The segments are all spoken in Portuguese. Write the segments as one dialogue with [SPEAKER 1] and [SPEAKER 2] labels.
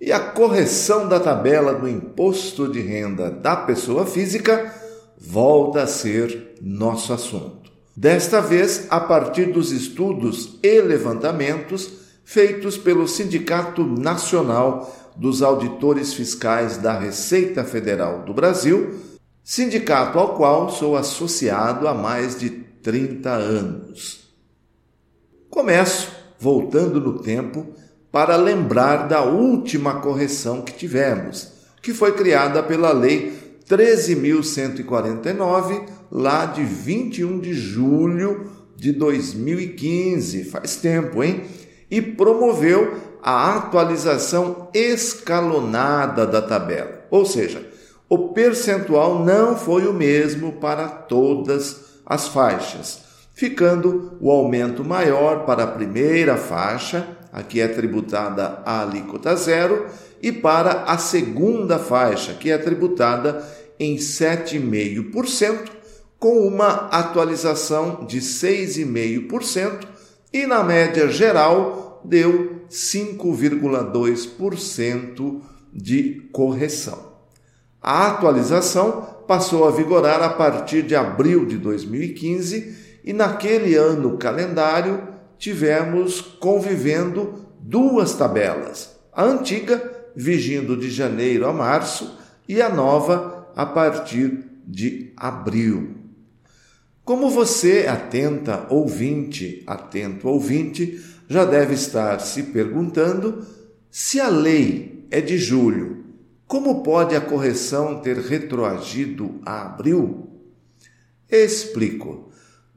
[SPEAKER 1] E a correção da tabela do imposto de renda da pessoa física volta a ser nosso assunto. Desta vez, a partir dos estudos e levantamentos feitos pelo Sindicato Nacional dos Auditores Fiscais da Receita Federal do Brasil, sindicato ao qual sou associado há mais de 30 anos. Começo voltando no tempo para lembrar da última correção que tivemos, que foi criada pela Lei 13.149, lá de 21 de julho de 2015, faz tempo, hein? E promoveu a atualização escalonada da tabela. Ou seja, o percentual não foi o mesmo para todas as faixas, ficando o aumento maior para a primeira faixa aqui é tributada a alíquota zero, e para a segunda faixa, que é tributada em 7,5%, com uma atualização de 6,5%, e na média geral deu 5,2% de correção. A atualização passou a vigorar a partir de abril de 2015 e naquele ano calendário tivemos convivendo duas tabelas. A antiga, vigindo de janeiro a março, e a nova, a partir de abril. Como você, atenta ouvinte, atento ouvinte, já deve estar se perguntando se a lei é de julho, como pode a correção ter retroagido a abril? Explico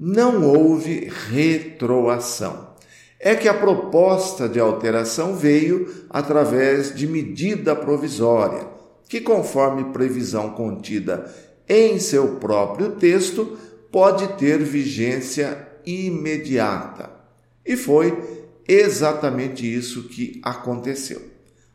[SPEAKER 1] não houve retroação. É que a proposta de alteração veio através de medida provisória, que, conforme previsão contida em seu próprio texto, pode ter vigência imediata. E foi exatamente isso que aconteceu.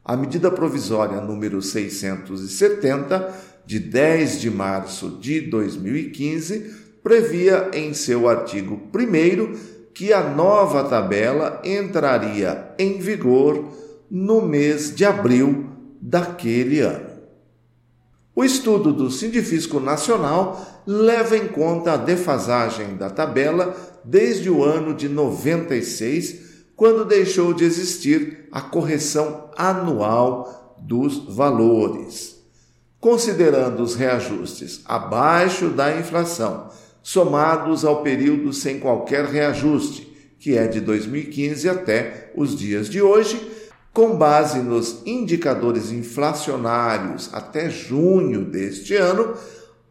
[SPEAKER 1] A medida provisória número 670, de 10 de março de 2015, previa em seu artigo 1 que a nova tabela entraria em vigor no mês de abril daquele ano. O estudo do Sindifisco Nacional leva em conta a defasagem da tabela desde o ano de 96, quando deixou de existir a correção anual dos valores. Considerando os reajustes abaixo da inflação somados ao período sem qualquer reajuste, que é de 2015 até os dias de hoje, com base nos indicadores inflacionários até junho deste ano,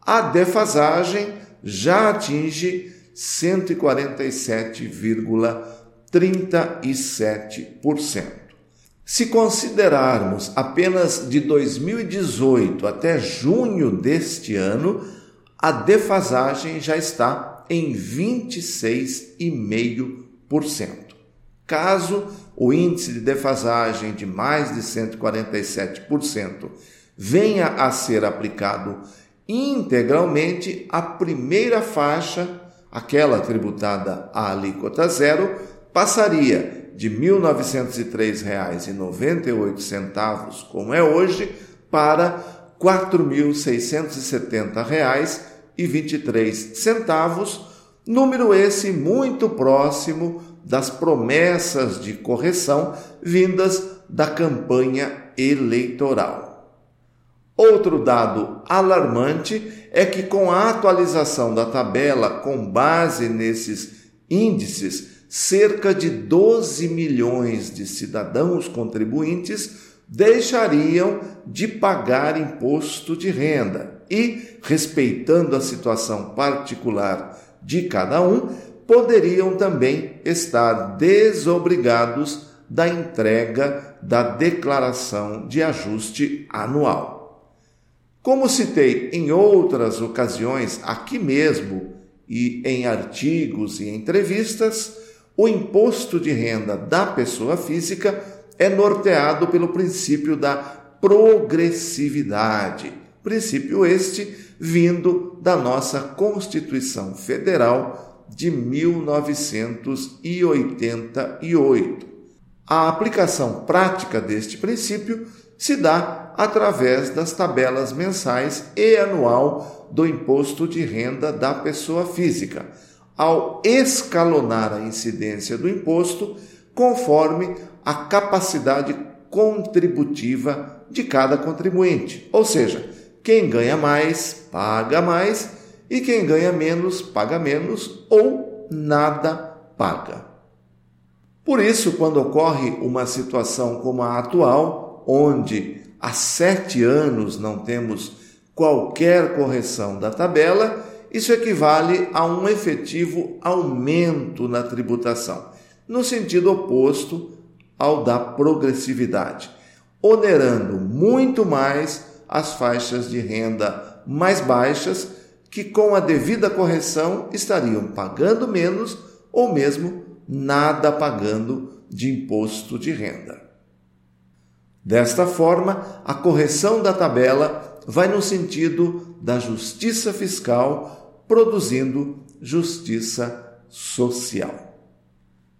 [SPEAKER 1] a defasagem já atinge 147,37%. Se considerarmos apenas de 2018 até junho deste ano, a defasagem já está em 26,5%. Caso o índice de defasagem de mais de 147% venha a ser aplicado integralmente, a primeira faixa, aquela tributada à alíquota zero, passaria de R$ 1.903,98, como é hoje, para R$ 4.670,23, número esse muito próximo das promessas de correção vindas da campanha eleitoral. Outro dado alarmante é que, com a atualização da tabela com base nesses índices, cerca de 12 milhões de cidadãos contribuintes deixariam de pagar imposto de renda e, respeitando a situação particular de cada um, poderiam também estar desobrigados da entrega da declaração de ajuste anual. Como citei em outras ocasiões, aqui mesmo, e em artigos e entrevistas, o imposto de renda da pessoa física é norteado pelo princípio da progressividade. Princípio este vindo da nossa Constituição Federal de 1988. A aplicação prática deste princípio se dá através das tabelas mensais e anual do imposto de renda da pessoa física, ao escalonar a incidência do imposto conforme a capacidade contributiva de cada contribuinte. Ou seja, quem ganha mais, paga mais, e quem ganha menos, paga menos ou nada paga. Por isso, quando ocorre uma situação como a atual, onde há sete anos não temos qualquer correção da tabela, isso equivale a um efetivo aumento na tributação, no sentido oposto ao da progressividade, onerando muito mais as faixas de renda mais baixas, que com a devida correção estariam pagando menos ou mesmo nada pagando de imposto de renda. Desta forma, a correção da tabela vai no sentido da justiça fiscal, produzindo justiça social.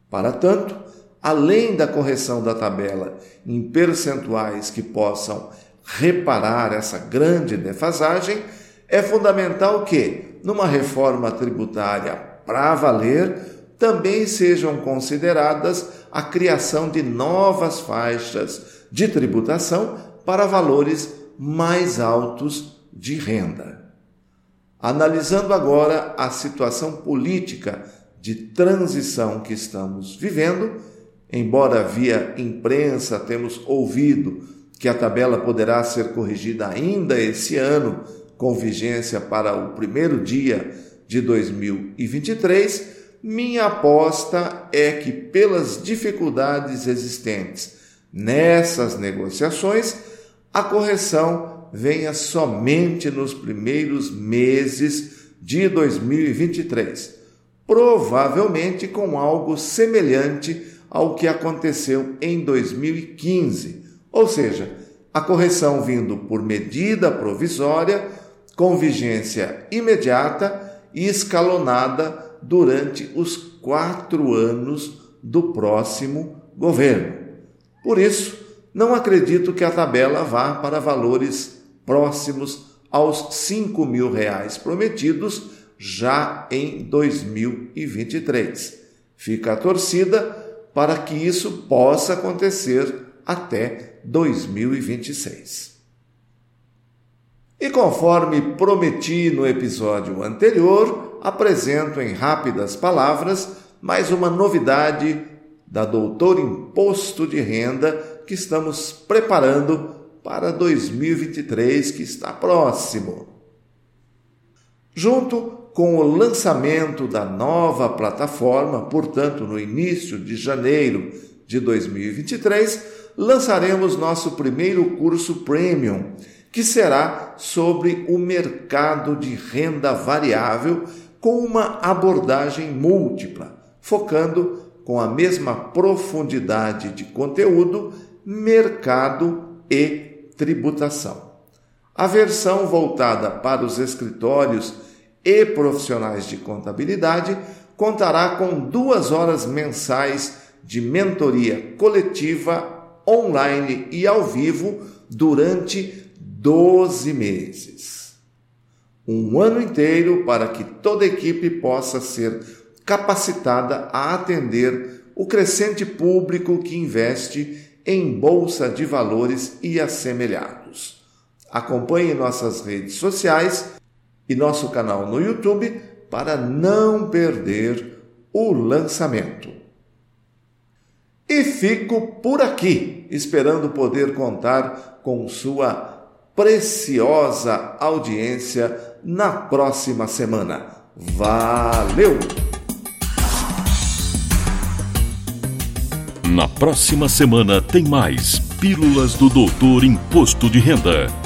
[SPEAKER 1] Para tanto, além da correção da tabela em percentuais que possam reparar essa grande defasagem, é fundamental que, numa reforma tributária para valer, também sejam consideradas a criação de novas faixas de tributação para valores mais altos de renda. Analisando agora a situação política de transição que estamos vivendo, embora via imprensa temos ouvido que a tabela poderá ser corrigida ainda esse ano, com vigência para o primeiro dia de 2023, minha aposta é que, pelas dificuldades existentes nessas negociações, a correção venha somente nos primeiros meses de 2023, provavelmente com algo semelhante ao que aconteceu em 2015, ou seja, a correção vindo por medida provisória, com vigência imediata e escalonada durante os quatro anos do próximo governo. Por isso, não acredito que a tabela vá para valores próximos aos 5 mil reais prometidos já em 2023. Fica a torcida para que isso possa acontecer até 2026. E conforme prometi no episódio anterior, apresento em rápidas palavras mais uma novidade da Doutor Imposto de Renda que estamos preparando para 2023, que está próximo. Junto com o lançamento da nova plataforma, portanto, no início de janeiro de 2023, lançaremos nosso primeiro curso premium, que será sobre o mercado de renda variável com uma abordagem múltipla, focando com a mesma profundidade de conteúdo, mercado e tributação. A versão voltada para os escritórios e profissionais de contabilidade contará com duas horas mensais de mentoria coletiva, online e ao vivo durante 12 meses um ano inteiro para que toda a equipe possa ser capacitada a atender o crescente público que investe em bolsa de valores e assemelhados. Acompanhe nossas redes sociais e nosso canal no YouTube para não perder o lançamento. E fico por aqui, esperando poder contar com sua preciosa audiência na próxima semana. Valeu!
[SPEAKER 2] Na próxima semana tem mais Pílulas do Doutor Imposto de Renda